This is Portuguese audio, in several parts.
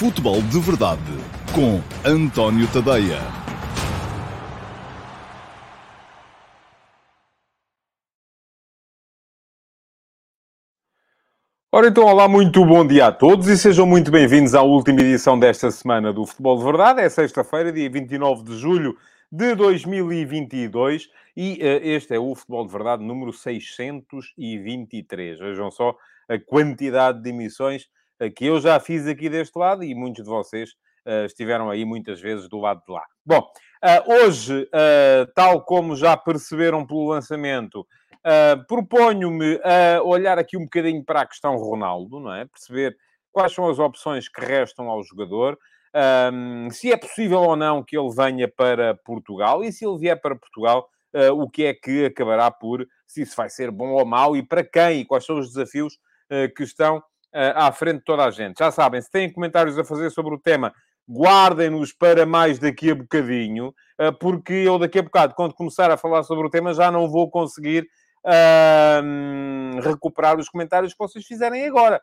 Futebol de Verdade com António Tadeia. Ora então, olá, muito bom dia a todos e sejam muito bem-vindos à última edição desta semana do Futebol de Verdade. É sexta-feira, dia 29 de julho de 2022 e uh, este é o Futebol de Verdade número 623. Vejam só a quantidade de emissões que eu já fiz aqui deste lado e muitos de vocês uh, estiveram aí muitas vezes do lado de lá. Bom, hoje, tal como já perceberam pelo lançamento, proponho-me a olhar aqui um bocadinho para a questão Ronaldo, não é? Perceber quais são as opções que restam ao jogador um, se é possível ou não que ele venha para Portugal e se ele vier para Portugal, uh, o que é que acabará por, se isso vai ser bom ou mau e para quem e quais são os desafios uh, que estão uh, à frente de toda a gente. Já sabem, se têm comentários a fazer sobre o tema, guardem-nos para mais daqui a bocadinho, porque eu daqui a bocado, quando começar a falar sobre o tema, já não vou conseguir recuperar os comentários que vocês fizerem agora.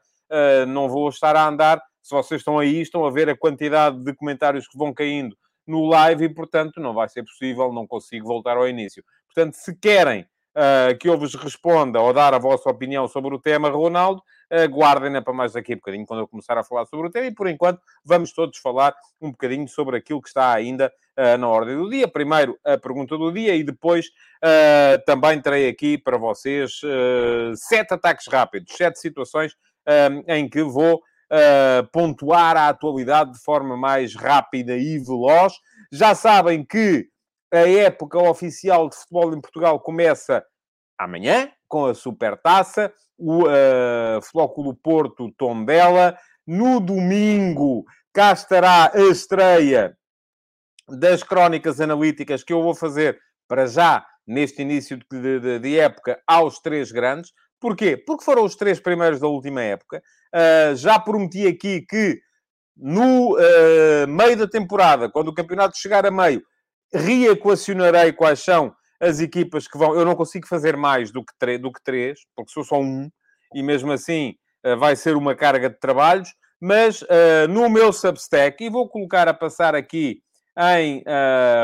não vou estar a andar se vocês estão aí, estão a ver a quantidade de comentários que vão caindo no live e, portanto, não vai ser possível, não consigo voltar ao início. Portanto, se querem uh, que eu vos responda ou dar a vossa opinião sobre o tema Ronaldo, uh, guardem-na para mais daqui a bocadinho, quando eu começar a falar sobre o tema. E, por enquanto, vamos todos falar um bocadinho sobre aquilo que está ainda uh, na ordem do dia. Primeiro, a pergunta do dia e depois também terei aqui para vocês sete ataques rápidos, sete situações em que vou uh, pontuar a atualidade de forma mais rápida e veloz. Já sabem que a época oficial de futebol em Portugal começa amanhã, com a Supertaça, o uh, Flóculo Porto Tondela. No domingo, cá estará a estreia das crónicas analíticas que eu vou fazer para já, neste início de, de, de época, aos três grandes. Porquê? Porque foram os três primeiros da última época. Uh, já prometi aqui que no uh, meio da temporada, quando o campeonato chegar a meio, reequacionarei quais são as equipas que vão. Eu não consigo fazer mais do que, do que três, porque sou só um, e mesmo assim uh, vai ser uma carga de trabalhos. Mas no meu Substack, e vou colocar a passar aqui em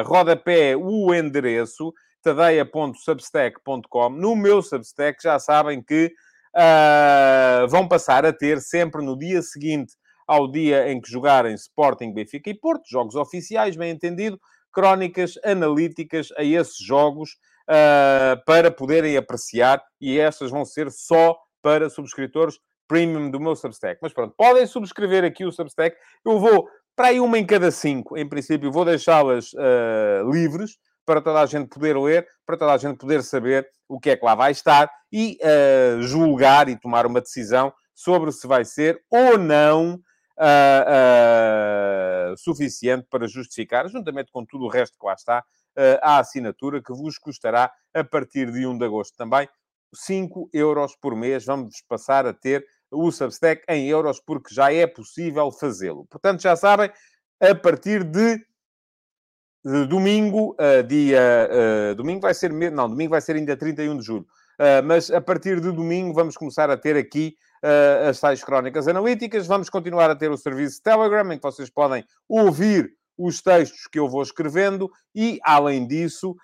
rodapé o endereço, tadeia.substack.com. No meu Substack já sabem que uh, vão passar a ter sempre no dia seguinte ao dia em que jogarem Sporting, Benfica e Porto, jogos oficiais, bem entendido, crónicas analíticas a esses jogos uh, para poderem apreciar e essas vão ser só para subscritores premium do meu Substack. Mas pronto, podem subscrever aqui o Substack. Eu vou para aí uma em cada cinco, em princípio, vou deixá-las uh, livres para toda a gente poder ler, para toda a gente poder saber o que é que lá vai estar e uh, julgar e tomar uma decisão sobre se vai ser ou não uh, uh, suficiente para justificar, juntamente com tudo o resto que lá está, a assinatura que vos custará a partir de 1 de agosto também 5 euros por mês. Vamos passar a ter o Substack em euros porque já é possível fazê-lo. Portanto, já sabem, a partir de domingo, uh, dia. Uh, domingo vai ser. Não, domingo vai ser ainda 31 de julho. Uh, mas a partir de domingo vamos começar a ter aqui as tais crónicas analíticas. Vamos continuar a ter o serviço Telegram, em que vocês podem ouvir os textos que eu vou escrevendo e, além disso,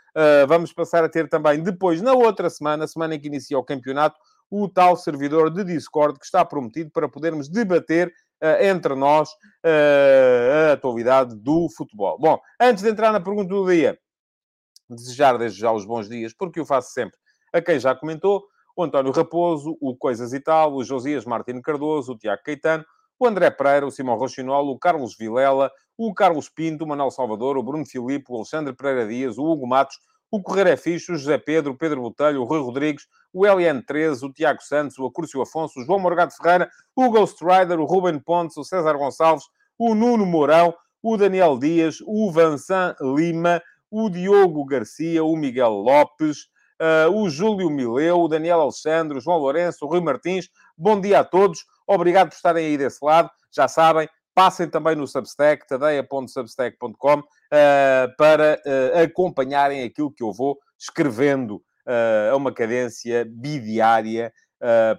vamos passar a ter também depois, na outra semana, semana em que inicia o campeonato, o tal servidor de Discord que está prometido para podermos debater uh, entre nós uh, a atualidade do futebol. Bom, antes de entrar na pergunta do dia, desejar desde já os bons dias, porque eu faço sempre a quem já comentou, o António Raposo, o Coisas e Tal, o Josias Martino Cardoso, o Tiago Caetano, o André Pereira, o Simão Rochinol, o Carlos Vilela, o Carlos Pinto, o Manuel Salvador, o Bruno Filipe, o Alexandre Pereira Dias, o Hugo Matos, o Correr é Fixe, o José Pedro, o Pedro Botelho, o Rui Rodrigues, o LN13, o Tiago Santos, o Acúrcio Afonso, o João Morgado Ferreira, o Ghost Rider, o Ruben Pontes, o César Gonçalves, o Nuno Mourão, o Daniel Dias, o Vansan Lima, o Diogo Garcia, o Miguel Lopes, uh, o Júlio Mileu, o Daniel Alexandre, o João Lourenço, o Rui Martins. Bom dia a todos. Obrigado por estarem aí desse lado. Já sabem, passem também no Substack, tadeia.substack.com, uh, para uh, acompanharem aquilo que eu vou escrevendo a uma cadência bidiária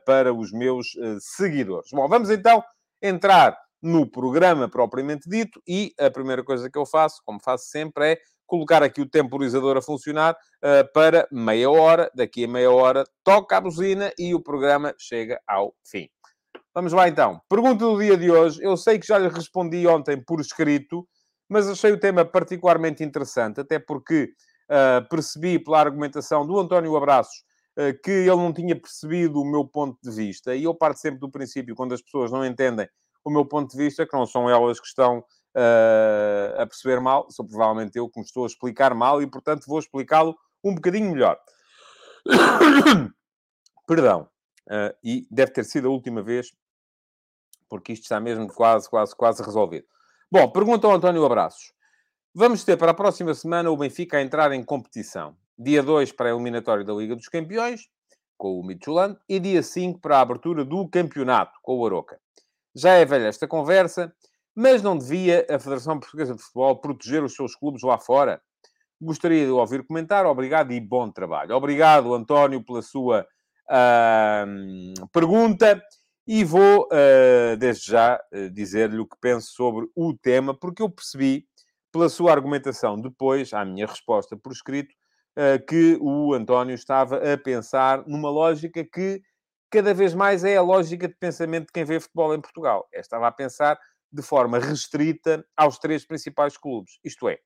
para os meus seguidores. Bom, vamos então entrar no programa propriamente dito e a primeira coisa que eu faço, como faço sempre, é colocar aqui o temporizador a funcionar uh, para meia hora. Daqui a meia hora toca a buzina e o programa chega ao fim. Vamos lá então. Pergunta do dia de hoje. Eu sei que já lhe respondi ontem por escrito, mas achei o tema particularmente interessante, até porque uh, percebi pela argumentação do António Abraços uh, que ele não tinha percebido o meu ponto de vista. E eu parto sempre do princípio, quando as pessoas não entendem o meu ponto de vista, que não são elas que estão uh, a perceber mal, sou provavelmente eu que me estou a explicar mal e, portanto, vou explicá-lo um bocadinho melhor. Perdão. Uh, e deve ter sido a última vez, porque isto está mesmo quase, quase, quase resolvido. Bom, pergunta ao António Abraços. Vamos ter para a próxima semana o Benfica a entrar em competição. Dia 2 para a eliminatória da Liga dos Campeões, com o Midtjylland, e dia 5 para a abertura do campeonato, com o Aroca. Já é velha esta conversa, mas não devia a Federação Portuguesa de Futebol proteger os seus clubes lá fora? Gostaria de ouvir comentar. Obrigado e bom trabalho. Obrigado, António, pela sua uh, pergunta. E vou, uh, desde já, uh, dizer-lhe o que penso sobre o tema, porque eu percebi, pela sua argumentação depois, à minha resposta por escrito, uh, que o António estava a pensar numa lógica que cada vez mais é a lógica de pensamento de quem vê futebol em Portugal. Eu estava a pensar de forma restrita aos três principais clubes. Isto é,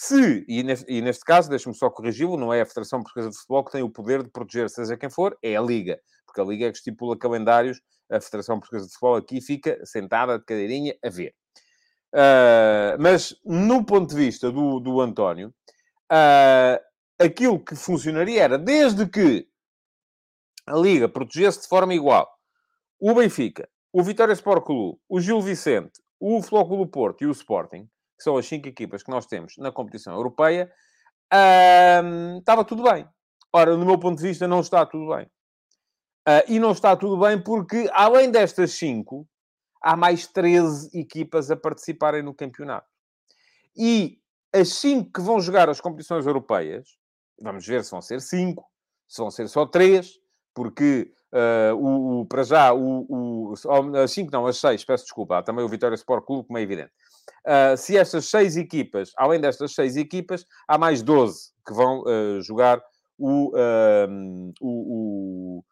se, e neste, caso, deixe-me só corrigi-lo, não é a Federação Portuguesa de Futebol que tem o poder de proteger, seja quem for, é a Liga. Porque a Liga é que estipula calendários, a Federação Portuguesa de Futebol aqui fica sentada de cadeirinha a ver. Uh, mas, no ponto de vista do, do António, uh, aquilo que funcionaria era, desde que a Liga protegesse de forma igual o Benfica, o Vitória Sport Clube, o Gil Vicente, o Flóculo Porto e o Sporting, que são as cinco equipas que nós temos na competição europeia, hum, estava tudo bem. Ora, no meu ponto de vista, não está tudo bem. Uh, e não está tudo bem porque, além destas cinco, há mais 13 equipas a participarem no campeonato. E as cinco que vão jogar as competições europeias, vamos ver se vão ser cinco, se vão ser só três, porque uh, o, o, para já, o, o, as 5 não, as 6, peço desculpa, há também o Vitória Sport Clube, como é evidente. Uh, se estas seis equipas, além destas seis equipas, há mais 12 que vão uh, jogar o, o,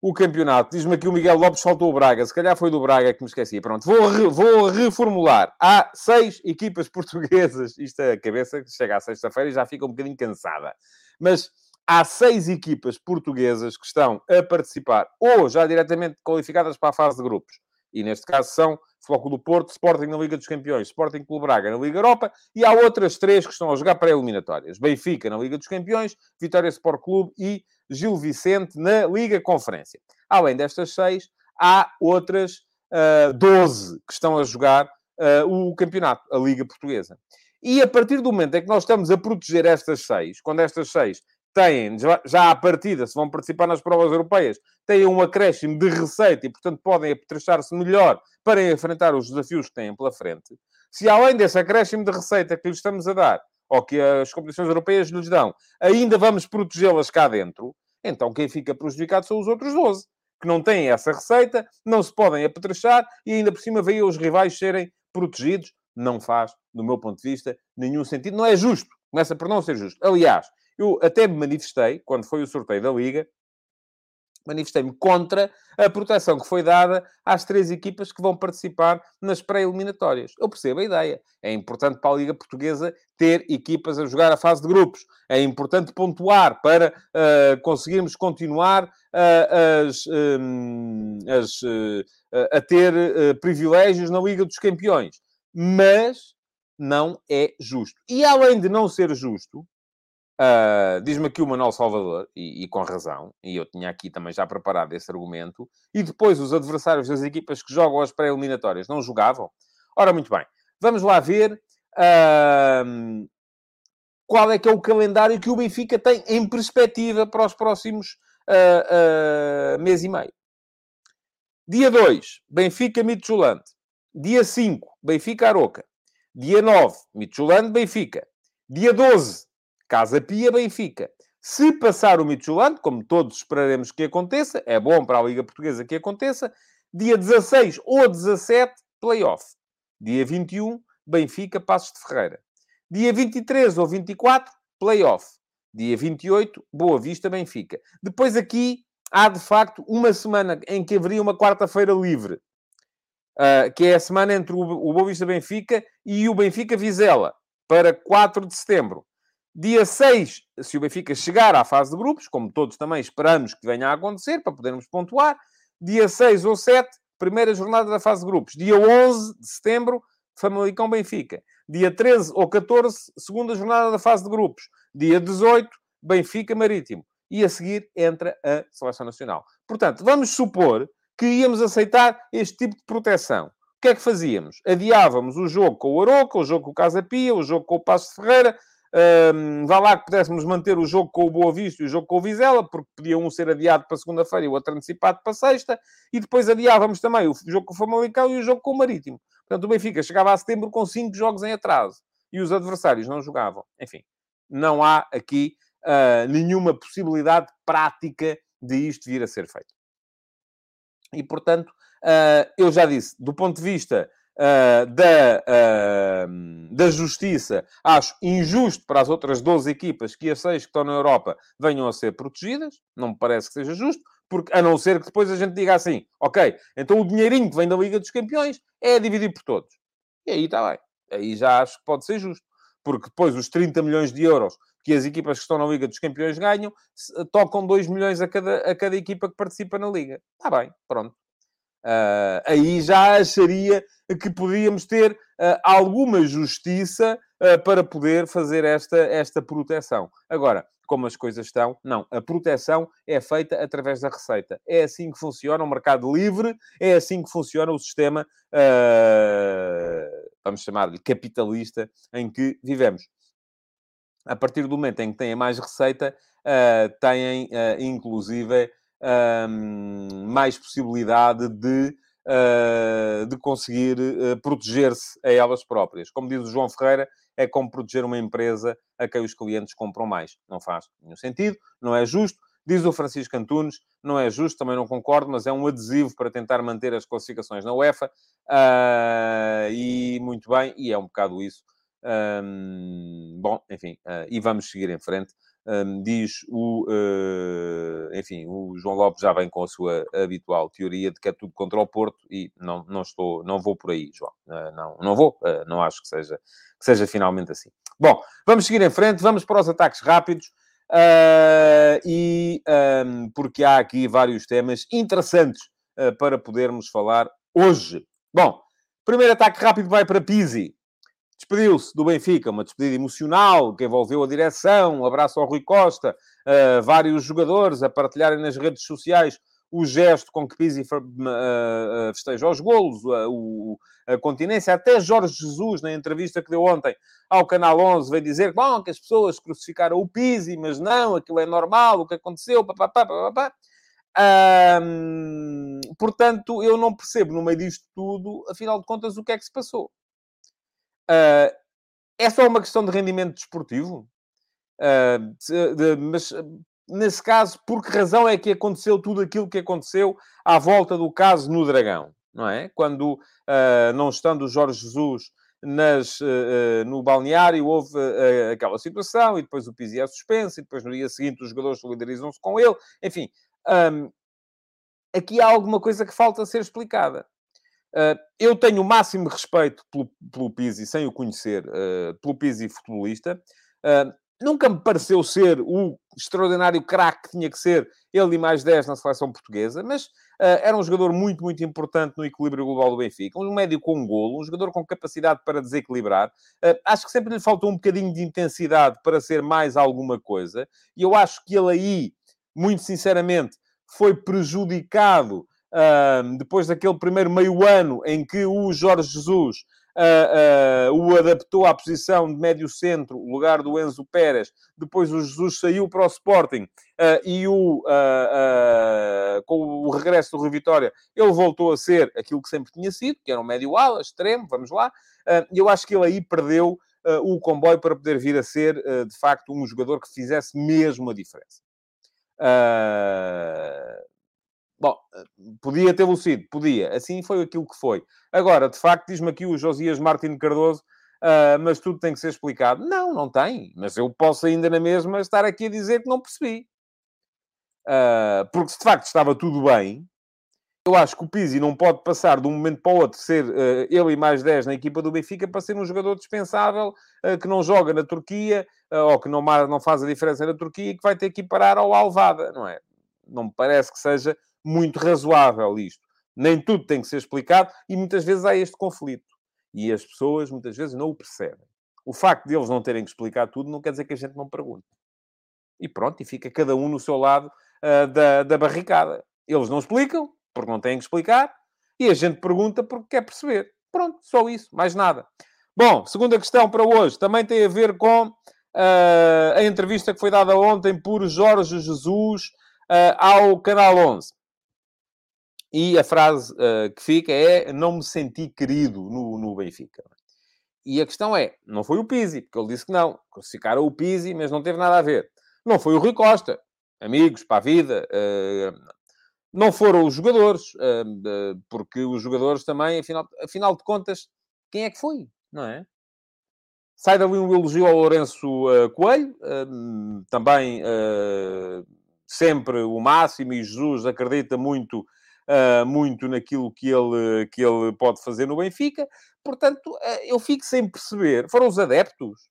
o, campeonato. Diz-me aqui o Miguel Lopes faltou o Braga. Se calhar foi do Braga que me esqueci. Pronto, vou, re, vou reformular. Há seis equipas portuguesas. Isto é a cabeça que chega à sexta-feira e já fica um bocadinho cansada. Mas há seis equipas portuguesas que estão a participar, ou já diretamente qualificadas para a fase de grupos. E neste caso são Floco do Porto, Sporting na Liga dos Campeões, Sporting Clube Braga na Liga Europa, e há outras três que estão a jogar pré-eliminatórias. Benfica na Liga dos Campeões, Vitória Sport Clube e Gil Vicente na Liga Conferência. Além destas seis, há outras uh, ah, 12 que estão a jogar uh, o campeonato, a Liga Portuguesa. E a partir do momento em que nós estamos a proteger estas seis, quando estas seis têm, já à partida, se vão participar nas provas europeias, têm um acréscimo de receita e, portanto, podem apetrechar-se melhor para enfrentar os desafios que têm pela frente. Se além desse acréscimo de receita que lhes estamos a dar, ou que as competições europeias lhes dão, ainda vamos protegê-las cá dentro, então quem fica prejudicado são os outros 12, que não têm essa receita, não se podem apetrechar e ainda por cima veem os rivais serem protegidos. Não faz, do meu ponto de vista, nenhum sentido. Não é justo. Começa por não ser justo. Aliás, eu até me manifestei, quando foi o sorteio da Liga, manifestei-me contra a proteção que foi dada às três equipas que vão participar nas pré-eliminatórias. Eu percebo a ideia. É importante para a Liga Portuguesa ter equipas a jogar a fase de grupos. É importante pontuar para uh, conseguirmos continuar uh, as, um, as, uh, a ter privilégios na Liga dos Campeões. Mas não é justo. E além de não ser justo, Uh, Diz-me aqui o Manuel Salvador, e, e, com razão, e eu tinha aqui também já preparado esse argumento, e depois os adversários das equipas que jogam as pré-eliminatórias não jogavam. Ora, muito bem, vamos lá ver uh, qual é que é o calendário que o Benfica tem em perspectiva para os próximos uh, mês e meio. Dia 2, Benfica Midtjylland. Dia 5, Benfica Aroca. Dia 9, Midtjylland Benfica. Dia 12, Casa Pia, Benfica. Se passar o Midtjylland, como todos esperaremos que aconteça, é bom para a Liga Portuguesa que aconteça, dia 16 ou 17, play-off. Dia 21, Benfica, Passos de Ferreira. Dia 23 ou 24, play-off. Dia 28, Boa Vista, Benfica. Depois aqui há, de facto, uma semana em que haveria uma quarta-feira livre. Uh, que é a semana entre o, o Boa Vista Benfica e o Benfica Vizela, para 4 de setembro. Dia 6, se o Benfica chegar à fase de grupos, como todos também esperamos que venha a acontecer, para podermos pontuar. Dia 6 ou 7, primeira jornada da fase de grupos. Dia 11 de setembro, Famalicão Benfica. Dia 13 ou 14, segunda jornada da fase de grupos. Dia 18, Benfica Marítimo. E a seguir entra a Seleção Nacional. Portanto, vamos supor que íamos aceitar este tipo de proteção. O que é que fazíamos? Adiávamos o jogo com o Aroca, o jogo com o Casa Pia, o jogo com o Passo Ferreira, um, vá lá que pudéssemos manter o jogo com o Boa Vista e o jogo com o Vizela, porque podia um ser adiado para segunda-feira e o outro antecipado para sexta, e depois adiávamos também o jogo com o Famalicão e o jogo com o Marítimo. Portanto, o Benfica chegava a setembro com cinco jogos em atraso e os adversários não jogavam. Enfim, não há aqui uh, nenhuma possibilidade prática de isto vir a ser feito. E, portanto, uh, eu já disse, do ponto de vista uh, da, uh, da justiça, acho injusto para as outras 12 equipas que as seis que estão na Europa venham a ser protegidas. Não me parece que seja justo, porque a não ser que depois a gente diga assim, ok, então o dinheirinho que vem da Liga dos Campeões é dividido por todos. E aí está bem. Aí já acho que pode ser justo. Porque depois os 30 milhões de euros que as equipas que estão na Liga dos Campeões ganham, tocam 2 milhões a cada, a cada equipa que participa na Liga. Está bem, pronto. Uh, aí já acharia que podíamos ter uh, alguma justiça uh, para poder fazer esta, esta proteção. Agora, como as coisas estão, não. A proteção é feita através da receita. É assim que funciona o mercado livre, é assim que funciona o sistema, vamos chamar-lhe capitalista, em que vivemos. A partir do momento em que têm mais receita, têm, inclusive, um, mais possibilidade de, uh, de conseguir uh, proteger-se a elas próprias. Como diz o João Ferreira, é como proteger uma empresa a quem os clientes compram mais. Não faz nenhum sentido, não é justo. Diz o Francisco Antunes, não é justo, também não concordo, mas é um adesivo para tentar manter as classificações na UEFA. Uh, e muito bem, e é um bocado isso. Um, bom, enfim, uh, e vamos seguir em frente um, diz o, uh, enfim, o João Lopes já vem com a sua habitual teoria de que é tudo contra o Porto e não, não estou, não vou por aí, João. Uh, não, não vou, uh, não acho que seja, que seja finalmente assim. Bom, vamos seguir em frente, vamos para os ataques rápidos. e um, porque há aqui vários temas interessantes para podermos falar hoje. Bom, primeiro ataque rápido vai para Pizzi despediu-se do Benfica, uma despedida emocional que envolveu a direção, um abraço ao Rui Costa, uh, vários jogadores a partilharem nas redes sociais o gesto com que Pizzi uh, festeja os golos, uh, a continência. Até Jorge Jesus, na entrevista que deu ontem ao Canal 11, veio dizer bom, que as pessoas crucificaram o Pizzi, mas não, aquilo é normal, o que aconteceu, papapá, papapá. Portanto, eu não percebo no meio disto tudo, afinal de contas, o que é que se passou. Uh, é só uma questão de rendimento desportivo? Uh, de, de, mas, nesse caso, por que razão é que aconteceu tudo aquilo que aconteceu à volta do caso no Dragão? Não é? Quando, uh, não estando o Jorge Jesus nas, uh, no balneário, houve aquela situação, e depois o Pizzi é suspenso, e depois no dia seguinte os jogadores solidarizam-se com ele. Enfim, um, aqui há alguma coisa que falta ser explicada. Uh, eu tenho o máximo respeito pelo, pelo Pizzi, sem o conhecer, uh, pelo Pizzi futebolista. Uh, nunca me pareceu ser o extraordinário craque que tinha que ser ele e mais 10 na seleção portuguesa, mas era um jogador muito, muito importante no equilíbrio global do Benfica. Um médio com golo, um jogador com capacidade para desequilibrar. acho que sempre lhe faltou um bocadinho de intensidade para ser mais alguma coisa. E eu acho que ele aí, muito sinceramente, foi prejudicado uh, depois daquele primeiro meio ano em que o Jorge Jesus uh, uh, o adaptou à posição de médio centro, o lugar do Enzo Pérez, depois o Jesus saiu para o Sporting e o, com o regresso do Rui Vitória, ele voltou a ser aquilo que sempre tinha sido, que era um médio ala, extremo, vamos lá, e eu acho que ele aí perdeu uh, o comboio para poder vir a ser, uh, de facto, um jogador que fizesse mesmo a diferença. Bom, podia tê-lo sido, podia. Assim foi aquilo que foi. Agora, de facto, diz-me aqui o Josias Martins Cardoso, uh, mas tudo tem que ser explicado. Não, não tem. Mas eu posso ainda na mesma estar aqui a dizer que não percebi. Uh, porque se de facto estava tudo bem, eu acho que o Pizzi não pode passar de um momento para o outro, ser uh, ele e mais 10 na equipa do Benfica, para ser um jogador dispensável, uh, que não joga na Turquia, uh, ou que não, não faz a diferença na Turquia e que vai ter que ir parar ao Alvada, não é? Não me parece que seja muito razoável isto. Nem tudo tem que ser explicado e muitas vezes há este conflito. E as pessoas muitas vezes não o percebem. O facto de eles não terem que explicar tudo não quer dizer que a gente não pergunte. E pronto, e fica cada um no seu lado da, da barricada. Eles não explicam, porque não têm que explicar, e a gente pergunta porque quer perceber. Pronto, só isso, mais nada. Bom, segunda questão para hoje também tem a ver com uh, a entrevista que foi dada ontem por Jorge Jesus uh, ao Canal 11. E a frase uh, que fica é: Não me senti querido no, no Benfica. E a questão é: não foi o Pizzi, porque ele disse que não. Crucificaram o Pizzi, mas não teve nada a ver. Não foi o Rui Costa. Amigos para a vida. Uh, não foram os jogadores, porque os jogadores também, afinal, afinal de contas, quem é que foi? Não é? Sai dali um elogio ao Lourenço uh, Coelho, uh, também uh, sempre o máximo, e Jesus acredita muito, muito naquilo que ele, que ele pode fazer no Benfica. Portanto, eu fico sem perceber. Foram os adeptos.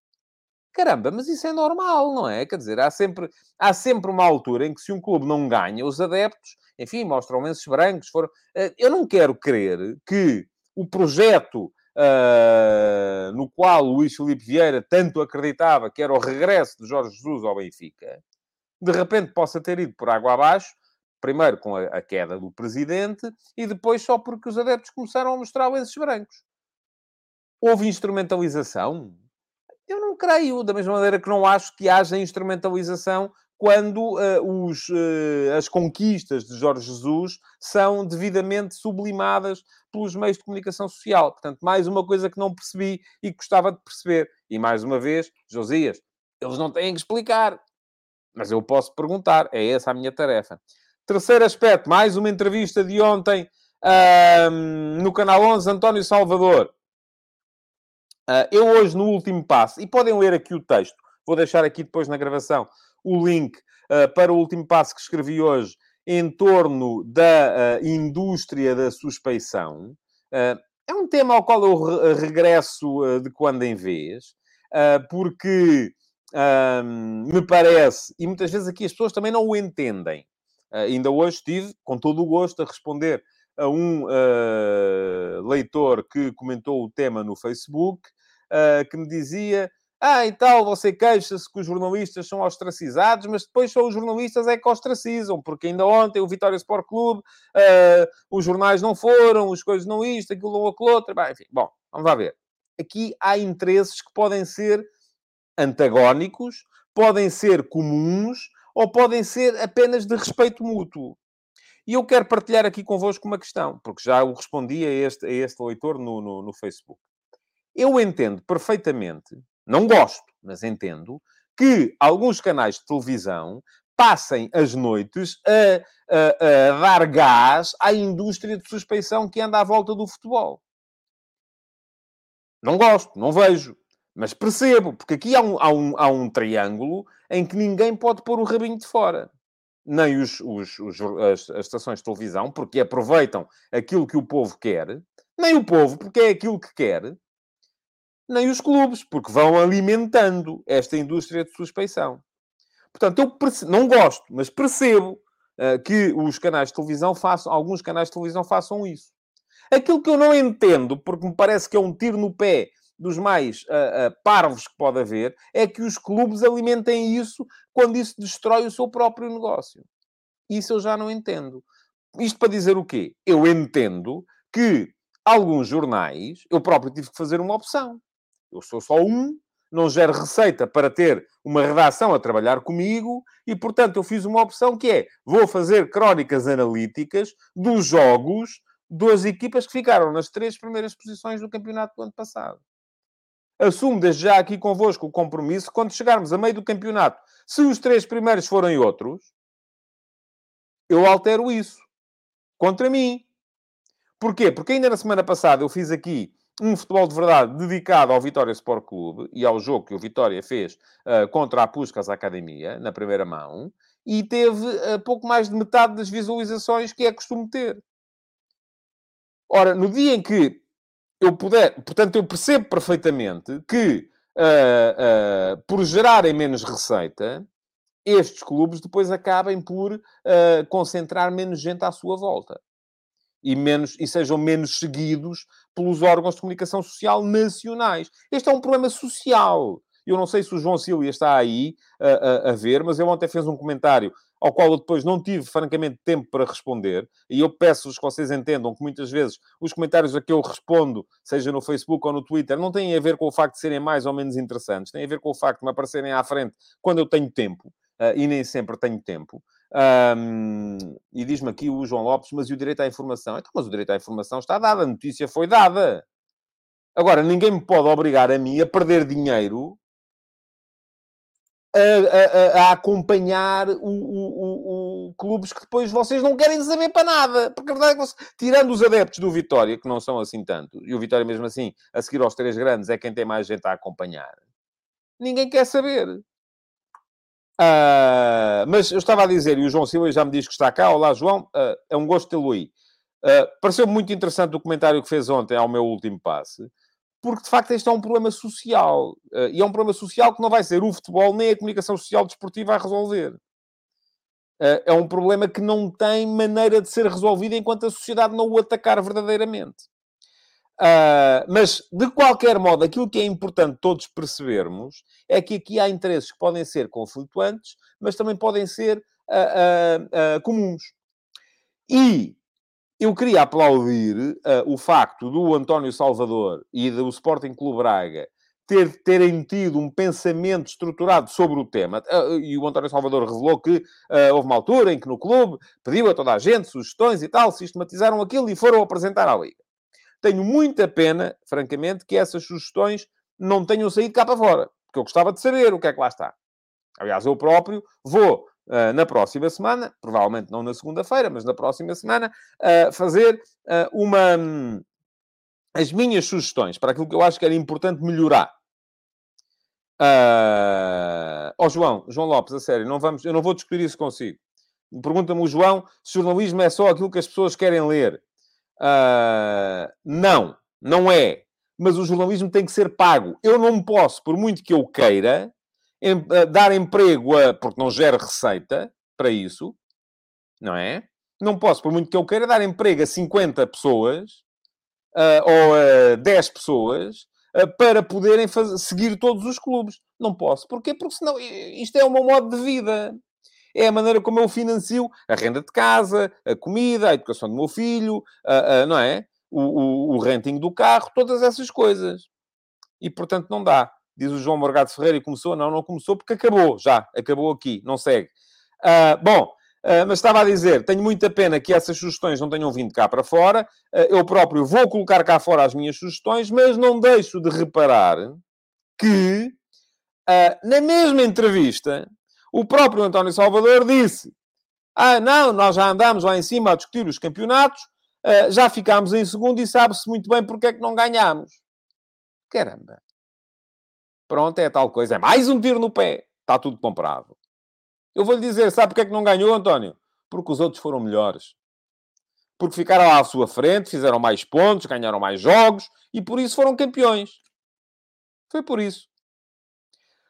Caramba, mas isso é normal, não é? Quer dizer, há sempre, há sempre uma altura em que se um clube não ganha, os adeptos enfim, mostram lenços brancos. Foram... Eh, eu não quero crer que o projeto uh, no qual Luís Filipe Vieira tanto acreditava que era o regresso de Jorge Jesus ao Benfica, de repente possa ter ido por água abaixo, primeiro com a, a queda do presidente e depois só porque os adeptos começaram a mostrar lenços brancos. Houve instrumentalização? Eu não creio, da mesma maneira que não acho que haja instrumentalização quando uh, os, uh, as conquistas de Jorge Jesus são devidamente sublimadas pelos meios de comunicação social. Portanto, mais uma coisa que não percebi e que gostava de perceber. E mais uma vez, Josias, eles não têm que explicar. Mas eu posso perguntar, é essa a minha tarefa. Terceiro aspecto, mais uma entrevista de ontem uh, no Canal 11, António Salvador. Ah, eu hoje, no último passo, e podem ler aqui o texto, vou deixar aqui depois na gravação, o link uh, para o último passo que escrevi hoje em torno da uh, indústria da suspeição. Uh, é um tema ao qual eu re regresso de quando em vez, porque me parece, e muitas vezes aqui as pessoas também não o entendem. Ainda hoje estive, com todo o gosto, a responder a um leitor que comentou o tema no Facebook, que me dizia ah, e tal, você queixa-se que os jornalistas são ostracizados, mas depois só os jornalistas é que ostracizam, porque ainda ontem o Vitória Sport Clube, uh, os jornais não foram, as coisas não isto, aquilo não aquilo outro, Bem, enfim. Bom, vamos lá ver. Aqui há interesses que podem ser antagónicos, podem ser comuns, ou podem ser apenas de respeito mútuo. E eu quero partilhar aqui convosco uma questão, porque já o respondi a este, a este leitor no, no, no Facebook. Eu entendo perfeitamente não gosto, mas entendo, que alguns canais de televisão passem as noites a, a, a, dar gás à indústria de suspeição que anda à volta do futebol. Não gosto, não vejo. Mas percebo, porque aqui há um, há um, há um triângulo em que ninguém pode pôr o rabinho de fora. Nem os, os, os as, as, estações de televisão, porque aproveitam aquilo que o povo quer, nem o povo, porque é aquilo que quer, nem os clubes, porque vão alimentando esta indústria de suspeição. Portanto, eu não gosto, mas percebo uh, que os canais de televisão façam, alguns canais de televisão façam isso. Aquilo que eu não entendo, porque me parece que é um tiro no pé dos mais uh, uh, parvos que pode haver, é que os clubes alimentem isso quando isso destrói o seu próprio negócio. Isso eu já não entendo. Isto para dizer o quê? Eu entendo que alguns jornais, eu próprio tive que fazer uma opção. Eu sou só um, não gero receita para ter uma redação a trabalhar comigo e, portanto, eu fiz uma opção que é: vou fazer crónicas analíticas dos jogos das equipas que ficaram nas três primeiras posições do campeonato do ano passado. Assumo desde já aqui convosco o compromisso, quando chegarmos a meio do campeonato, se os três primeiros forem outros, eu altero isso. Contra mim. Porquê? Porque ainda na semana passada eu fiz aqui um futebol de verdade dedicado ao Vitória Sport Clube e ao jogo que o Vitória fez uh, contra a Puskas Academia, na primeira mão, e teve uh, pouco mais de metade das visualizações que é costume ter. Ora, no dia em que eu puder, portanto, eu percebo perfeitamente que uh, uh, por gerarem menos receita, estes clubes depois acabem por uh, concentrar menos gente à sua volta. E, menos, e sejam menos seguidos pelos órgãos de comunicação social nacionais. Este é um problema social. Eu não sei se o João Silva está aí a, a, ver, mas ele ontem fez um comentário ao qual eu depois não tive, francamente, tempo para responder. E eu peço-vos que vocês entendam que muitas vezes os comentários a que eu respondo, seja no Facebook ou no Twitter, não têm a ver com o facto de serem mais ou menos interessantes, têm a ver com o facto de me aparecerem à frente quando eu tenho tempo, uh, e nem sempre tenho tempo. Um, e diz-me aqui o João Lopes, mas e o direito à informação? Então, mas o direito à informação está dado, a notícia foi dada. Agora, ninguém me pode obrigar a mim a perder dinheiro a, a, a acompanhar o, o, o, clubes que depois vocês não querem saber para nada. Porque a verdade é que, você, tirando os adeptos do Vitória, que não são assim tanto, e o Vitória mesmo assim, a seguir aos três grandes, é quem tem mais gente a acompanhar. Ninguém quer saber. Uh, mas eu estava a dizer, e o João Silva já me diz que está cá. Olá, João. Uh, é um gosto tê-lo aí. Uh, pareceu muito interessante o comentário que fez ontem ao meu último passe porque de facto este é um problema social. Uh, e é um problema social que não vai ser o futebol nem a comunicação social desportiva a resolver. Uh, é um problema que não tem maneira de ser resolvido enquanto a sociedade não o atacar verdadeiramente. Uh, mas, de qualquer modo, aquilo que é importante todos percebermos é que aqui há interesses que podem ser conflituantes, mas também podem ser comuns. E eu queria aplaudir uh, o facto do António Salvador e do Sporting Clube Braga ter, terem tido um pensamento estruturado sobre o tema. Uh, e o António Salvador revelou que uh, houve uma altura em que no clube pediu a toda a gente sugestões e tal, sistematizaram aquilo e foram apresentar à Liga. Tenho muita pena, francamente, que essas sugestões não tenham saído cá para fora, porque eu gostava de saber o que é que lá está. Aliás, eu próprio vou uh, na próxima semana, provavelmente não na segunda-feira, mas na próxima semana, uh, fazer uh, uma. Um, as minhas sugestões para aquilo que eu acho que era importante melhorar. Uh, oh, João, João Lopes, a sério, não vamos, eu não vou discutir isso consigo. Pergunta-me o João se jornalismo é só aquilo que as pessoas querem ler. Não, não é. Mas o jornalismo tem que ser pago. Eu não posso, por muito que eu queira, em, dar emprego a. porque não gera receita para isso, não é? Não posso, por muito que eu queira, dar emprego a 50 pessoas uh, ou a 10 pessoas uh, para poderem fazer, seguir todos os clubes. Não posso. Porquê? Porque senão isto é o meu modo de vida. É a maneira como eu financio a renda de casa, a comida, a educação do meu filho, uh, não é? O, o, o renting do carro, todas essas coisas. E, portanto, não dá diz o João Morgado Ferreira, e começou? Não, não começou porque acabou, já, acabou aqui, não segue. Uh, bom, uh, mas estava a dizer, tenho muita pena que essas sugestões não tenham vindo cá para fora, uh, eu próprio vou colocar cá fora as minhas sugestões, mas não deixo de reparar que, na mesma entrevista, o próprio António Salvador disse ah, não, nós já andámos lá em cima a discutir os campeonatos, já ficámos em segundo e sabe-se muito bem porque é que não ganhámos. Caramba. Pronto, é tal coisa. É mais um tiro no pé. Está tudo comprado. Eu vou lhe dizer, sabe porque é que não ganhou, António? Porque os outros foram melhores. Porque ficaram lá à sua frente, fizeram mais pontos, ganharam mais jogos e por isso foram campeões. Foi por isso.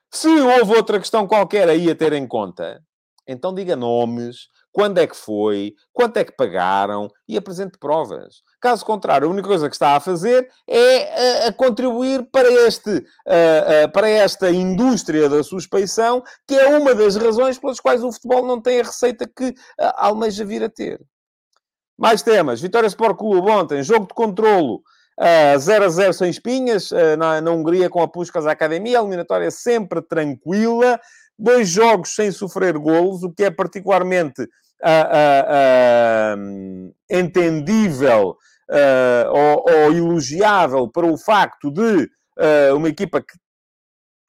Se houve outra questão qualquer aí a ter em conta, então diga nomes, quando é que foi, quanto é que pagaram e apresente provas. Caso contrário, a única coisa que está a fazer é a, a contribuir para, este, a, a, para esta indústria da suspeição, que é uma das razões pelas quais o futebol não tem a receita que almeja vir a ter. Mais temas. Vitória Sport Clube ontem, jogo de controlo. Uh, 0 a 0 sem espinhas, na, na, Hungria com a Puskas Academia, a eliminatória sempre tranquila, dois jogos sem sofrer golos, o que é particularmente uh, uh, entendível ou, ou, elogiável para o facto de uma equipa que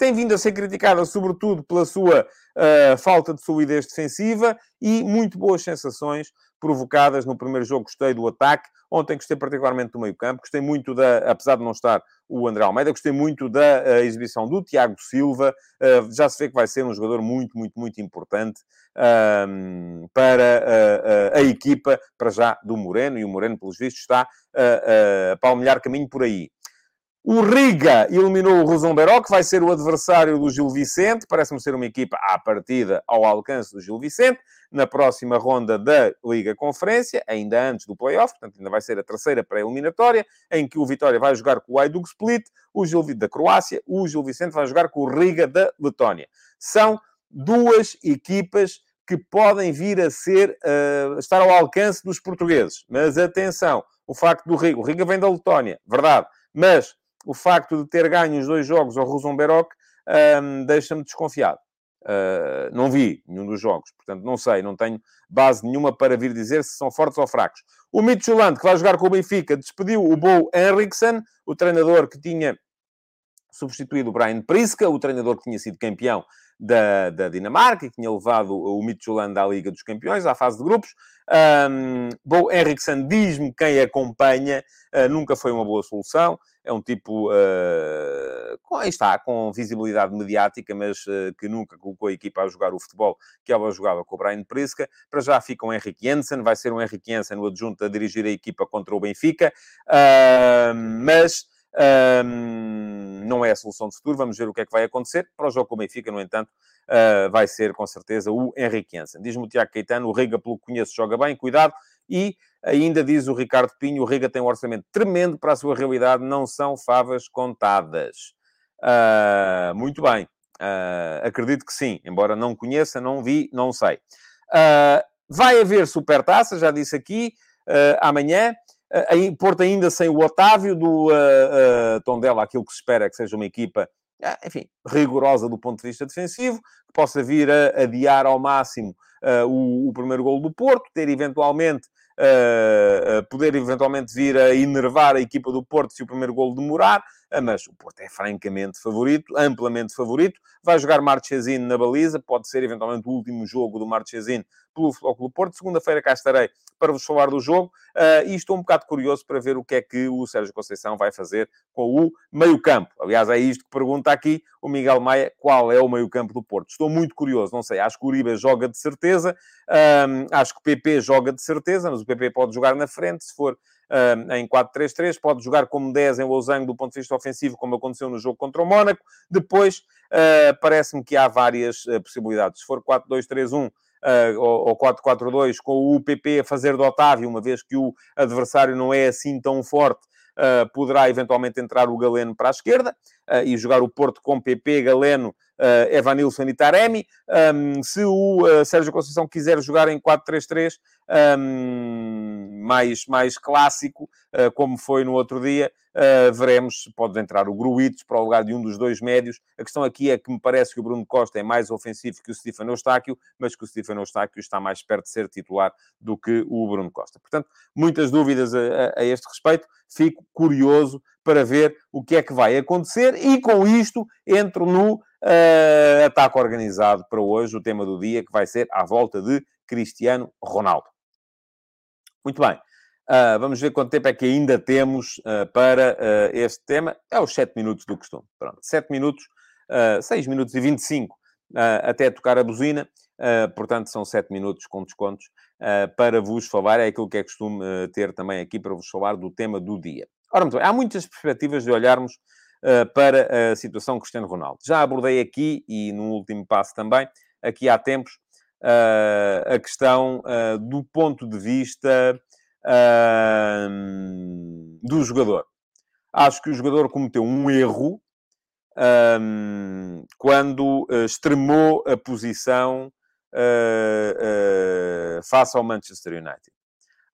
tem vindo a ser criticada, sobretudo, pela sua uh, falta de solidez defensiva e muito boas sensações provocadas no primeiro jogo. Gostei do ataque. Ontem gostei particularmente do meio-campo. Gostei muito da, apesar de não estar o André Almeida, gostei muito da uh, exibição do Tiago Silva. Uh, já se vê que vai ser um jogador muito, muito, muito importante uh, para a equipa, para já, do Moreno. E o Moreno, pelos vistos, está a palmilhar caminho por aí. O Riga eliminou o Rosenberg, que vai ser o adversário do Gil Vicente. Parece-me ser uma equipa à partida ao alcance do Gil Vicente. Na próxima ronda da Liga Conferência, ainda antes do play-off, portanto, ainda vai ser a terceira pré-eliminatória, em que o Vitória vai jogar com o Aydug Split, o Gil da Croácia, o Gil Vicente vai jogar com o Riga da Letónia. São duas equipas que podem vir a ser, uh, estar ao alcance dos portugueses. Mas atenção, o facto do Riga, o Riga vem da Letónia, verdade, mas o facto de ter ganho os dois jogos ao Rosenberg um, deixa-me desconfiado. Uh, não vi nenhum dos jogos, portanto, não sei, não tenho base nenhuma para vir dizer se são fortes ou fracos. O Midtjylland, que vai jogar com o Benfica, despediu o Bo Henriksen, o treinador que tinha substituído o Brian Priska, o treinador que tinha sido campeão da, da Dinamarca, que tinha levado o Midtjylland à Liga dos Campeões, à fase de grupos. Um, Bo Henriksen diz-me quem acompanha, uh, nunca foi uma boa solução é um tipo, uh, com, está, com visibilidade mediática, mas uh, que nunca colocou a equipa a jogar o futebol que ela jogava com o Brian Priska. Para já fica um Henrique Jensen, vai ser um Henrique Jensen o adjunto a dirigir a equipa contra o Benfica, uh, mas não é a solução de futuro. Vamos ver o que é que vai acontecer. Para o jogo com o Benfica, no entanto, vai ser com certeza o Henrique Jensen. Diz-me o Tiago Caetano, o Riga, pelo que conheço, joga bem, cuidado. E Ainda diz o Ricardo Pinho, o Riga tem um orçamento tremendo para a sua realidade, não são favas contadas. Uh, muito bem, uh, acredito que sim, embora não conheça, não vi, não sei. Uh, vai haver supertaça, já disse aqui, amanhã. Uh, Porto ainda sem o Otávio do Tondela, aquilo que se espera que seja uma equipa enfim, rigorosa do ponto de vista defensivo, que possa vir a adiar ao máximo uh, o, o, primeiro gol do Porto, ter eventualmente uh, poder eventualmente vir a enervar a equipa do Porto se o primeiro gol demorar, uh, mas o Porto é francamente favorito, amplamente favorito. Vai jogar Marchesino na baliza, pode ser eventualmente o último jogo do Marchesino pelo Futebol Porto. Segunda-feira cá estarei para vos falar do jogo uh, e estou um bocado curioso para ver o que é que o Sérgio Conceição vai fazer com o meio-campo. Aliás, é isto que pergunta aqui o Miguel Maia, qual é o meio-campo do Porto. Estou muito curioso, não sei, acho que o Uribe joga de certeza, um, acho que o PP joga de certeza, mas o PP pode jogar na frente, se for um, em 4-3-3, pode jogar como 10 em Lausanne do ponto de vista ofensivo, como aconteceu no jogo contra o Mónaco. Depois, uh, parece-me que há várias uh, possibilidades. Se for 4-2-3-1, uh, ou 4-4-2, com o PP a fazer de Otávio, uma vez que o adversário não é assim tão forte, uh, poderá eventualmente entrar o Galeno para a esquerda uh, e jogar o Porto com PP, Galeno, uh, Evanilson e Taremi. Um, se o uh, Sérgio Conceição quiser jogar em 4-3-3, um, mais, mais clássico, como foi no outro dia, veremos. Pode entrar o Gruitos para o lugar de um dos dois médios. A questão aqui é que me parece que o Bruno Costa é mais ofensivo que o Stefano Eustáquio, mas que o Stefano Eustáquio está mais perto de ser titular do que o Bruno Costa. Portanto, muitas dúvidas a, a, a este respeito. Fico curioso para ver o que é que vai acontecer e com isto entro no uh, ataque organizado para hoje, o tema do dia, que vai ser à volta de Cristiano Ronaldo. Muito bem. Uh, vamos ver quanto tempo é que ainda temos uh, para uh, este tema. É os 7 minutos do costume. Pronto, 7 minutos, uh, 6 minutos e 25 até tocar a buzina. Portanto, são 7 minutos com descontos para vos falar. É aquilo que é costume ter também aqui para vos falar do tema do dia. Ora, muito bem, há muitas perspectivas de olharmos para a situação Cristiano Ronaldo. Já abordei aqui, e no último passo também, aqui há tempos, a questão do ponto de vista do jogador. Acho que o jogador cometeu um erro quando extremou a posição face ao Manchester United.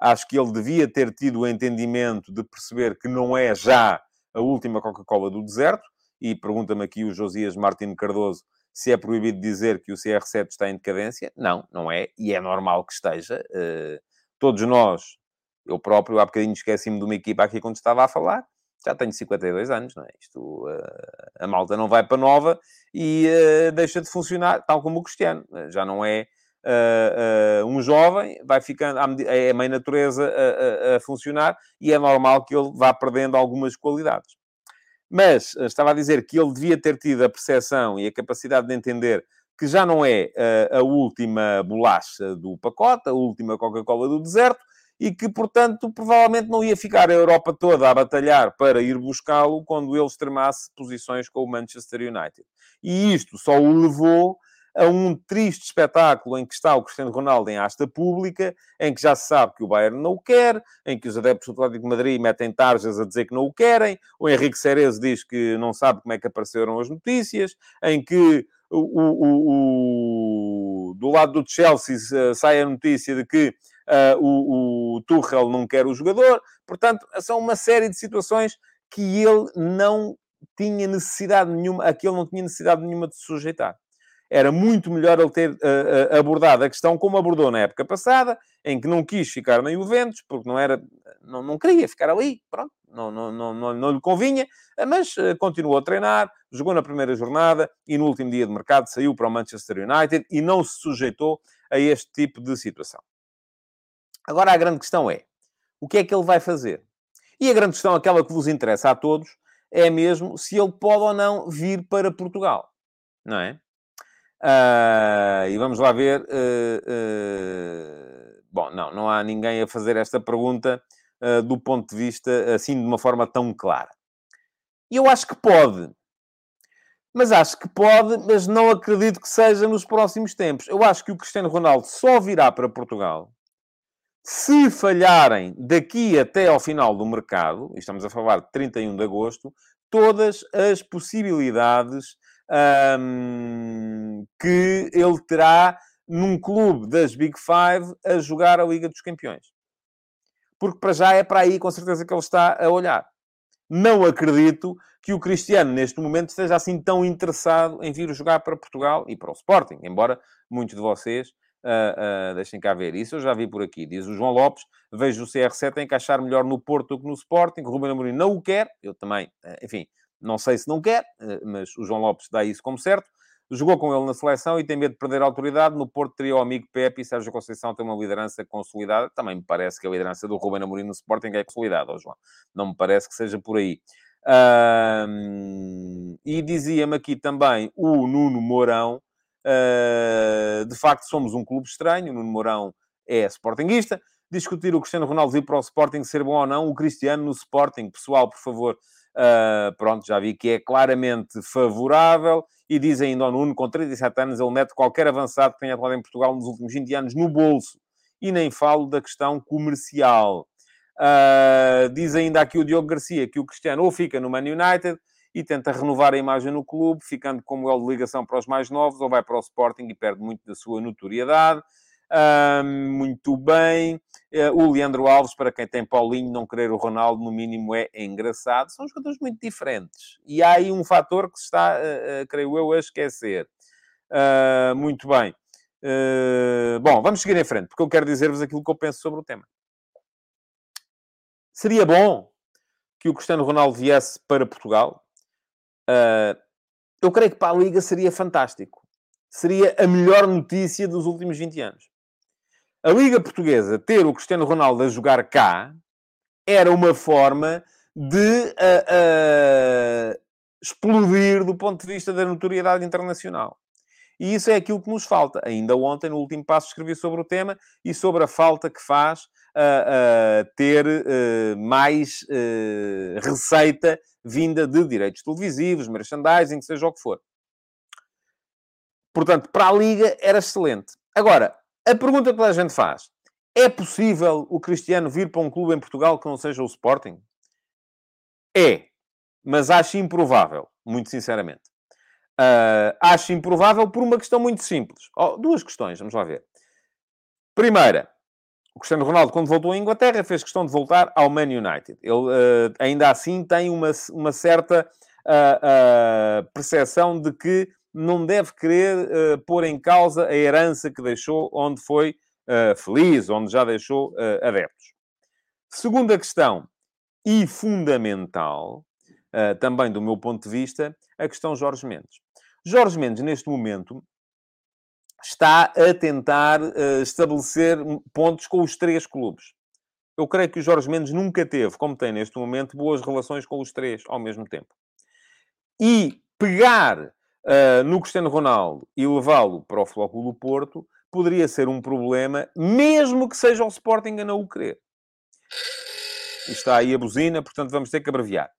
Acho que ele devia ter tido o entendimento de perceber que não é já a última Coca-Cola do deserto. E pergunta-me aqui o Josias Martins Cardoso se é proibido dizer que o CR7 está em decadência. Não, não é. E é normal que esteja. Uh, todos nós, eu próprio, há bocadinho esqueci-me de uma equipa aqui quando estava a falar. Já tenho 52 anos, não é? Isto, a malta não vai para nova e deixa de funcionar, tal como o Cristiano. Já não é uh, uh, um jovem, vai ficando, é a mãe natureza a, a, a, funcionar e é normal que ele vá perdendo algumas qualidades. Mas estava a dizer que ele devia ter tido a percepção e a capacidade de entender que já não é a última bolacha do pacote, a última Coca-Cola do deserto, e que, portanto, provavelmente não ia ficar a Europa toda a batalhar para ir buscá-lo quando ele extremasse posições com o Manchester United. E isto só o levou a um triste espetáculo em que está o Cristiano Ronaldo em asta pública, em que já se sabe que o Bayern não o quer, em que os adeptos do Atlético de Madrid metem tarjas a dizer que não o querem, o Henrique Cerezo diz que não sabe como é que apareceram as notícias, em que o, o, o do lado do Chelsea sai a notícia de que uh, o, o Tuchel não quer o jogador. Portanto, são uma série de situações que ele não tinha necessidade nenhuma, a que ele não tinha necessidade nenhuma de se sujeitar era muito melhor ele ter uh, abordado a questão como abordou na época passada, em que não quis ficar na Juventus, porque não era, não, não queria ficar ali, pronto, não, não, não, não, não lhe convinha, mas uh, continuou a treinar, jogou na primeira jornada e no último dia de mercado saiu para o Manchester United e não se sujeitou a este tipo de situação. Agora a grande questão é, o que é que ele vai fazer? E a grande questão, aquela que vos interessa a todos, é mesmo se ele pode ou não vir para Portugal, não é? Uh, e vamos lá ver. Uh, uh, bom, não, não há ninguém a fazer esta pergunta do ponto de vista assim de uma forma tão clara. Eu acho que pode. Mas acho que pode, mas não acredito que seja nos próximos tempos. Eu acho que o Cristiano Ronaldo só virá para Portugal se falharem daqui até ao final do mercado, e estamos a falar de 31 de agosto, todas as possibilidades um, que ele terá num clube das Big Five a jogar a Liga dos Campeões. Porque para já é para aí, com certeza, que ele está a olhar. Não acredito que o Cristiano, neste momento, esteja assim tão interessado em vir jogar para Portugal e para o Sporting, embora muitos de vocês Uh, uh, deixem cá ver isso, eu já vi por aqui. Diz o João Lopes: vejo o CR7 a encaixar melhor no Porto do que no Sporting. O Ruben Amorim não o quer, eu também, uh, enfim, não sei se não quer, eh, mas o João Lopes dá isso como certo. Jogou com ele na seleção e tem medo de perder a autoridade. No Porto teria o amigo Pepe e Sérgio Conceição tem uma liderança consolidada. Também me parece que a liderança do Ruben Amorim no Sporting é consolidada, oh João. Não me parece que seja por aí. E dizia-me aqui também o Nuno Mourão. Uh, de facto, somos um clube estranho. Nuno Mourão é sportinguista. Discutir o Cristiano Ronaldo vir para o Sporting ser bom ou não. O Cristiano no Sporting. Pessoal, por favor, Uh, pronto, já vi que é claramente favorável. E diz ainda ao Nuno, com 37 anos, ele mete qualquer avançado que tenha atuado em Portugal nos últimos 20 anos no bolso. E nem falo da questão comercial. Uh, diz ainda aqui o Diogo Garcia que o Cristiano ou fica no Man United e tenta renovar a imagem no clube, ficando como ele de ligação para os mais novos, ou vai para o Sporting e perde muito da sua notoriedade muito bem. Uh, o Leandro Alves, para quem tem Paulinho, não querer o Ronaldo, no mínimo, é engraçado. São jogadores muito diferentes. E há aí um fator que se está, uh, uh, creio eu, a esquecer. Ah, muito bem. bom, vamos seguir em frente, porque eu quero dizer-vos aquilo que eu penso sobre o tema. Seria bom que o Cristiano Ronaldo viesse para Portugal. Eu creio que para a Liga seria fantástico. Seria a melhor notícia dos últimos 20 anos a Liga Portuguesa ter o Cristiano Ronaldo a jogar cá era uma forma de uh, uh, explodir do ponto de vista da notoriedade internacional. E isso é aquilo que nos falta. Ainda ontem, no último passo, escrevi sobre o tema e sobre a falta que faz uh, ter mais receita vinda de direitos televisivos, merchandising, seja o que for. Portanto, para a Liga era excelente. Agora, a pergunta que toda a gente faz: é possível o Cristiano vir para um clube em Portugal que não seja o Sporting? É, mas acho improvável, muito sinceramente. Uh, acho improvável por uma questão muito simples. Oh, duas questões, vamos lá ver. Primeira, o Cristiano Ronaldo, quando voltou à Inglaterra, fez questão de voltar ao Man United. Ele, uh, ainda assim, tem uma, uma certa uh, percepção de que não deve querer uh, pôr em causa a herança que deixou onde foi uh, feliz, onde já deixou uh, adeptos. Segunda questão. e fundamental, uh, também do meu ponto de vista, a questão Jorge Mendes. Jorge Mendes, neste momento, está a tentar uh, estabelecer pontos com os três clubes. Eu creio que o Jorge Mendes nunca teve, como tem neste momento, boas relações com os três ao mesmo tempo. E pegar uh, no Cristiano Ronaldo e levá-lo para o Flóculo do Porto poderia ser um problema, mesmo que seja o Sporting a não o querer. Está aí a buzina, portanto vamos ter que abreviar.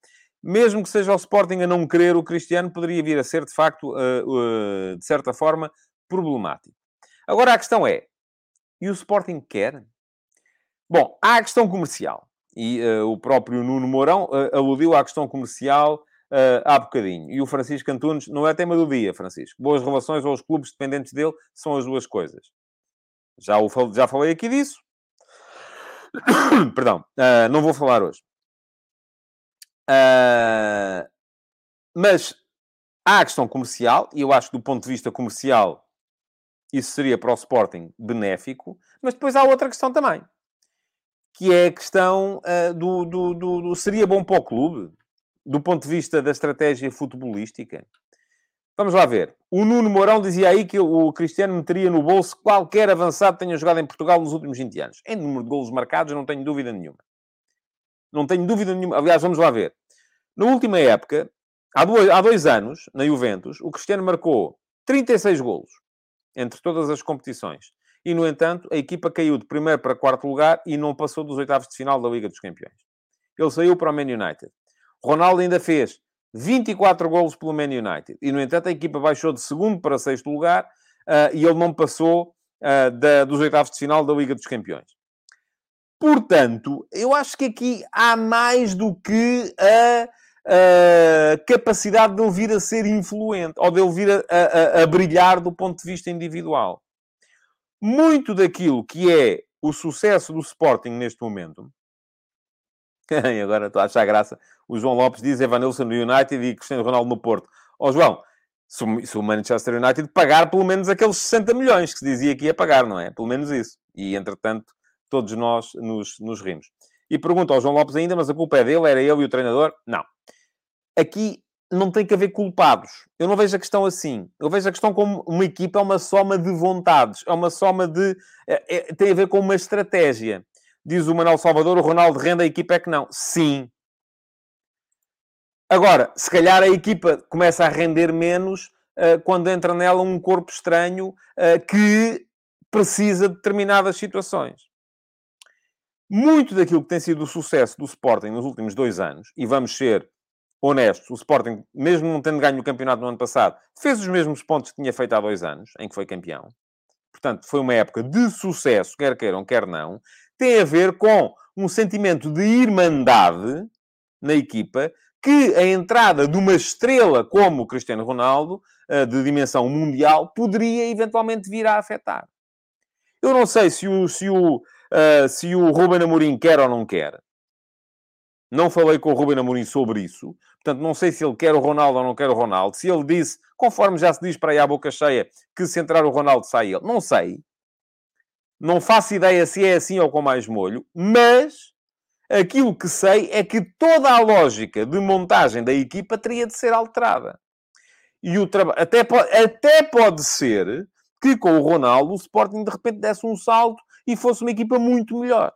Mesmo que seja o Sporting a não querer, o Cristiano poderia vir a ser, de facto, uh, de certa forma, problemático. Agora a questão é: e o Sporting quer? Bom, há a questão comercial. E uh, o próprio Nuno Mourão uh, aludiu à questão comercial uh, há bocadinho. E o Francisco Antunes não é tema do dia, Francisco. Boas relações aos clubes dependentes dele são as duas coisas. Já, o, já falei aqui disso. Perdão, uh, não vou falar hoje. Uh, mas há a questão comercial, e eu acho que do ponto de vista comercial isso seria para o Sporting benéfico, mas depois há outra questão também, que é a questão uh, do, do, do, do, Seria bom para o clube, do ponto de vista da estratégia futebolística? Vamos lá ver. O Nuno Mourão dizia aí que o Cristiano meteria no bolso qualquer avançado que tenha jogado em Portugal nos últimos 20 anos. Em número de golos marcados, não tenho dúvida nenhuma. Não tenho dúvida nenhuma. Aliás, vamos lá ver. Na última época, há dois, há dois anos, na Juventus, o Cristiano marcou 36 golos entre todas as competições. E, no entanto, a equipa caiu de primeiro para quarto lugar e não passou dos oitavos de final da Liga dos Campeões. Ele saiu para o Man United. Ronaldo ainda fez 24 golos pelo Man United. E, no entanto, a equipa baixou de segundo para sexto lugar uh, e ele não passou uh, da, dos oitavos de final da Liga dos Campeões. Portanto, eu acho que aqui há mais do que a, a capacidade de ele vir a ser influente ou de ele vir a, a, a brilhar do ponto de vista individual. Muito daquilo que é o sucesso do Sporting neste momento agora estou a achar graça. O João Lopes diz Evanilson no United e Cristiano Ronaldo no Porto. Ó oh, João, se o, se o Manchester United pagar pelo menos aqueles 60 milhões que se dizia que ia pagar, não é? Pelo menos isso. E, entretanto, todos nós nos, nos rimos. E pergunta ao João Lopes ainda, mas a culpa é dele? Era ele e o treinador? Não. Aqui não tem que haver culpados. Eu não vejo a questão assim. Eu vejo a questão como uma equipa é uma soma de vontades. É uma soma de... É, é, tem a ver com uma estratégia. Diz o Manuel Salvador, o Ronaldo rende, a equipa é que não. Sim. Agora, se calhar a equipa começa a render menos uh, quando entra nela um corpo estranho uh, que precisa de determinadas situações. Muito daquilo que tem sido o sucesso do Sporting nos últimos dois anos, e vamos ser honestos, o Sporting, mesmo não tendo ganho o campeonato no ano passado, fez os mesmos pontos que tinha feito há dois anos, em que foi campeão. Portanto, foi uma época de sucesso, quer queiram, quer não, tem a ver com um sentimento de irmandade na equipa que a entrada de uma estrela como o Cristiano Ronaldo, eh, de dimensão mundial, poderia eventualmente vir a afetar. Eu não sei se o, se o, uh, se o Ruben Amorim quer ou não quer. Não falei com o Ruben Amorim sobre isso. Portanto, não sei se ele quer o Ronaldo ou não quer o Ronaldo. Se ele disse, conforme já se diz para aí à boca cheia, que se entrar o Ronaldo sai ele. Não sei. Não faço ideia se é assim ou com mais molho, mas aquilo que sei é que toda a lógica de montagem da equipa teria de ser alterada. E o tra... até, pode, até pode ser que com o Ronaldo o Sporting de repente desse um salto e fosse uma equipa muito melhor.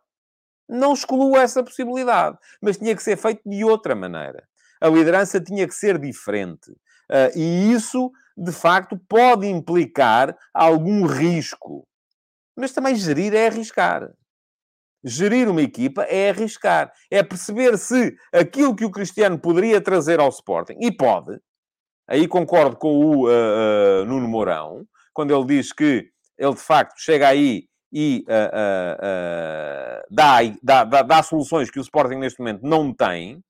Não excluo essa possibilidade, mas tinha que ser feito de outra maneira. A liderança tinha que ser diferente. Uh, e isso, de facto, pode implicar algum risco. Mas também gerir é arriscar. Gerir uma equipa é arriscar. É perceber se aquilo que o Cristiano poderia trazer ao Sporting, e pode, aí concordo com o uh, uh, Nuno Mourão, quando ele diz que ele de facto chega aí e uh, dá, dá, dá, dá soluções que o Sporting neste momento não tem,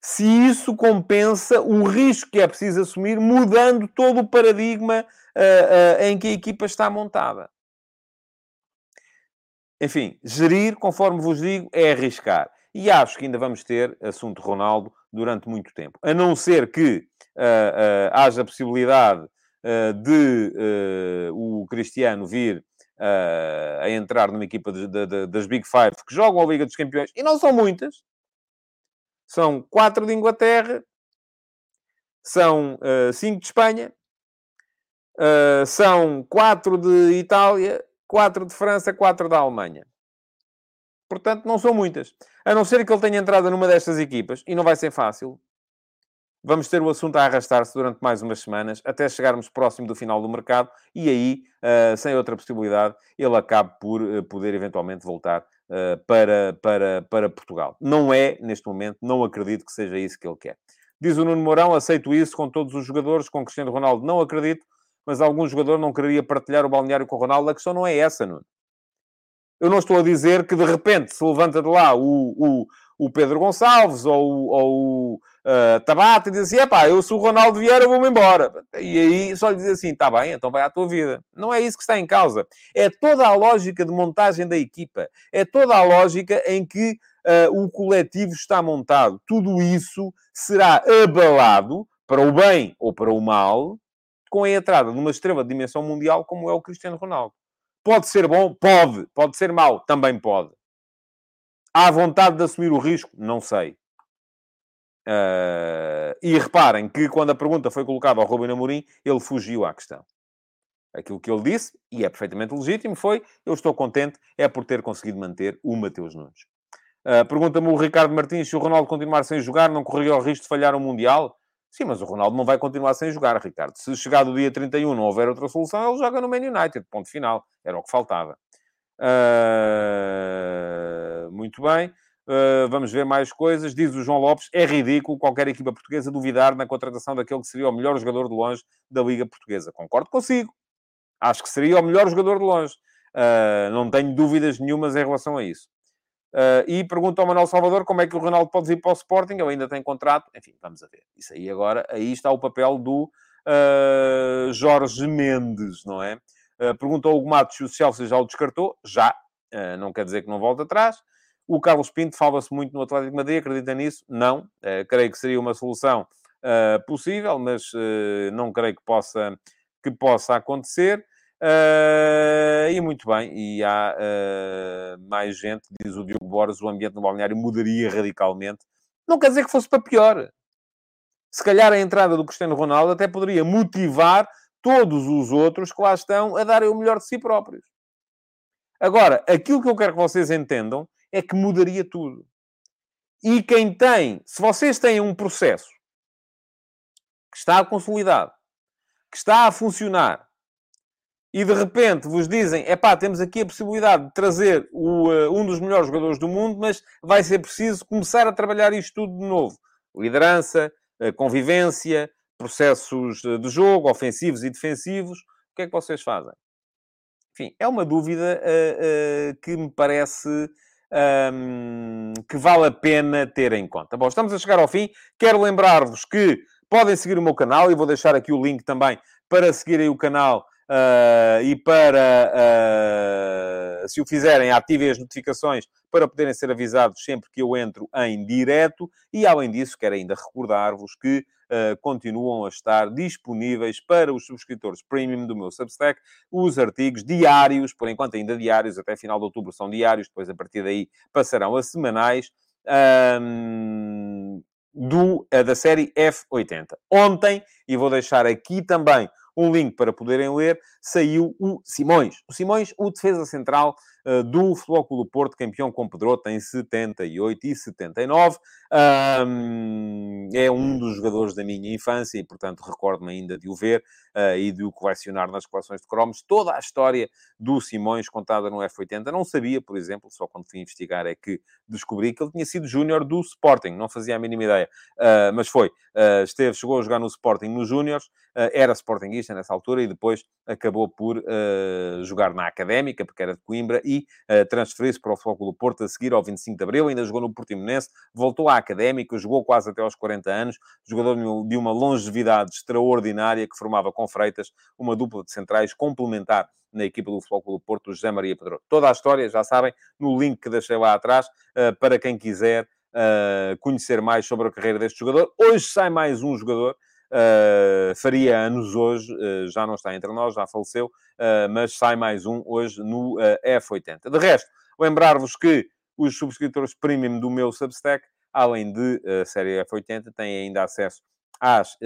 se isso compensa o risco que é preciso assumir, mudando todo o paradigma uh, uh, em que a equipa está montada. Enfim, gerir, conforme vos digo, é arriscar. E acho que ainda vamos ter assunto Ronaldo durante muito tempo. A não ser que uh, haja possibilidade de o Cristiano vir a entrar numa equipa de, de, de, das Big Five que jogam a Liga dos Campeões, e não são muitas. São quatro de Inglaterra, são uh, cinco de Espanha, uh, são quatro de Itália, quatro de França, quatro da Alemanha. Portanto, não são muitas. A não ser que ele tenha entrado numa destas equipas, e não vai ser fácil, vamos ter o assunto a arrastar-se durante mais umas semanas, até chegarmos próximo do final do mercado, e aí, uh, sem outra possibilidade, ele acabe por poder eventualmente voltar para, para, para Portugal. Não é, neste momento, não acredito que seja isso que ele quer. Diz o Nuno Mourão, aceito isso com todos os jogadores, com Cristiano Ronaldo não acredito, mas algum jogador não quereria partilhar o balneário com o Ronaldo. A questão não é essa, Nuno. Eu não estou a dizer que de repente se levanta de lá o, o, o Pedro Gonçalves ou, ou o uh, Tabata e diz assim: pá, eu sou o Ronaldo Vieira, vou-me embora. E aí só lhe diz assim: está bem, então vai à tua vida. Não é isso que está em causa. É toda a lógica de montagem da equipa. É toda a lógica em que uh, o coletivo está montado. Tudo isso será abalado, para o bem ou para o mal, com a entrada de uma estrela de dimensão mundial como é o Cristiano Ronaldo. Pode ser bom? Pode. Pode ser mau? Também pode. Há vontade de assumir o risco? Não sei. Uh, e reparem que quando a pergunta foi colocada ao Ruben Amorim, ele fugiu à questão. Aquilo que ele disse, e é perfeitamente legítimo, foi: Eu estou contente, é por ter conseguido manter o Mateus Nunes. Uh, Pergunta-me o Ricardo Martins se o Ronaldo continuar sem jogar, não correria o risco de falhar o Mundial? Sim, mas o Ronaldo não vai continuar sem jogar, Ricardo. Se chegar do dia 31 não houver outra solução, ele joga no Man United. Ponto final. Era o que faltava. Uh, muito bem. Uh, vamos ver mais coisas. Diz o João Lopes: é ridículo qualquer equipa portuguesa duvidar na contratação daquele que seria o melhor jogador de longe da Liga Portuguesa. Concordo consigo. Acho que seria o melhor jogador de longe. Uh, não tenho dúvidas nenhumas em relação a isso. Uh, e pergunta ao Manuel Salvador como é que o Ronaldo pode vir para o Sporting. Ele ainda tem contrato. Enfim, vamos a ver. Isso aí agora, aí está o papel do Jorge Mendes, não é? Uh, pergunta ao Hugo Matos se o Chelsea já o descartou. Já. não quer dizer que não volte atrás. O Carlos Pinto fala-se muito no Atlético Madrid. Acredita nisso? Não. creio que seria uma solução possível, mas não creio que possa, que possa acontecer. Uh, e muito bem, e há uh, mais gente, diz o Diogo Borges, o ambiente no balneário mudaria radicalmente. Não quer dizer que fosse para pior. Se calhar a entrada do Cristiano Ronaldo até poderia motivar todos os outros que lá estão a darem o melhor de si próprios. Agora, aquilo que eu quero que vocês entendam é que mudaria tudo. E quem tem, se vocês têm um processo que está consolidado, que está a funcionar, e de repente vos dizem: é pá, temos aqui a possibilidade de trazer o, uh, um dos melhores jogadores do mundo, mas vai ser preciso começar a trabalhar isto tudo de novo. Liderança, uh, convivência, processos de jogo, ofensivos e defensivos. O que é que vocês fazem? Enfim, é uma dúvida que me parece um, que vale a pena ter em conta. Bom, estamos a chegar ao fim. Quero lembrar-vos que podem seguir o meu canal e vou deixar aqui o link também para seguirem o canal Uh, e para, uh, se o fizerem, ativem as notificações para poderem ser avisados sempre que eu entro em direto. E, além disso, quero ainda recordar-vos que continuam a estar disponíveis para os subscritores premium do meu Substack os artigos diários, por enquanto ainda diários, até final de outubro são diários, depois a partir daí passarão a semanais. Um, do, da série F80. Ontem, e vou deixar aqui também um link para poderem ler, saiu o Simões. O Simões, o defesa central uh, do Flóculo Porto, campeão com Pedroto em 78 e 79. Um, é um dos jogadores da minha infância e, portanto, recordo-me ainda de o ver uh, e de o colecionar nas coleções de cromos. Toda a história do Simões contada no F80. Não sabia, por exemplo, só quando fui investigar é que descobri que ele tinha sido júnior do Sporting. Não fazia a mínima ideia. Uh, mas foi. Uh, esteve, chegou a jogar no Sporting nos júniores, era Sportingista nessa altura e depois acabou por jogar na Académica, porque era de Coimbra, e transferiu-se para o Flóculo Porto a seguir ao 25 de Abril. Ainda jogou no Portimonense, voltou à Académica, jogou quase até aos 40 anos, jogador de uma longevidade extraordinária que formava com Freitas uma dupla de centrais complementar na equipa do Flóculo Porto, José Maria Pedro. Toda a história, já sabem, no link que deixei lá atrás, uh, para quem quiser uh, conhecer mais sobre a carreira deste jogador. Hoje sai mais um jogador uh, faria anos hoje, uh, já não está entre nós, já faleceu, uh, mas sai mais um hoje no F80. De resto, lembrar-vos que os subscritores premium do meu Substack, além de a série F80, têm ainda acesso às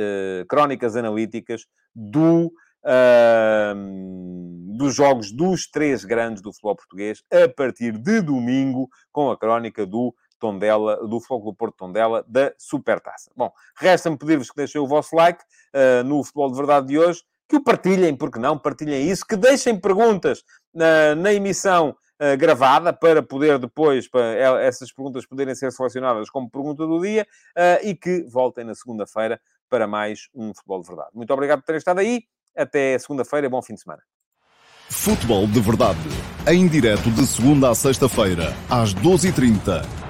crónicas analíticas do uh, dos jogos dos três grandes do futebol português a partir de domingo com a crónica do Tondela, do Fogo Porto Tondela da Supertaça. Bom, resta-me pedir-vos que deixem o vosso like uh, no Futebol de Verdade de hoje, que o partilhem, porque não, partilhem isso, que deixem perguntas uh, na emissão Uh, gravada para poder depois, para essas perguntas poderem ser selecionadas como pergunta do dia uh, e que voltem na segunda-feira para mais um Futebol de Verdade. Muito obrigado por terem estado aí. Até segunda-feira, bom fim de semana. Futebol de Verdade, em direto de segunda a sexta-feira, às 12h30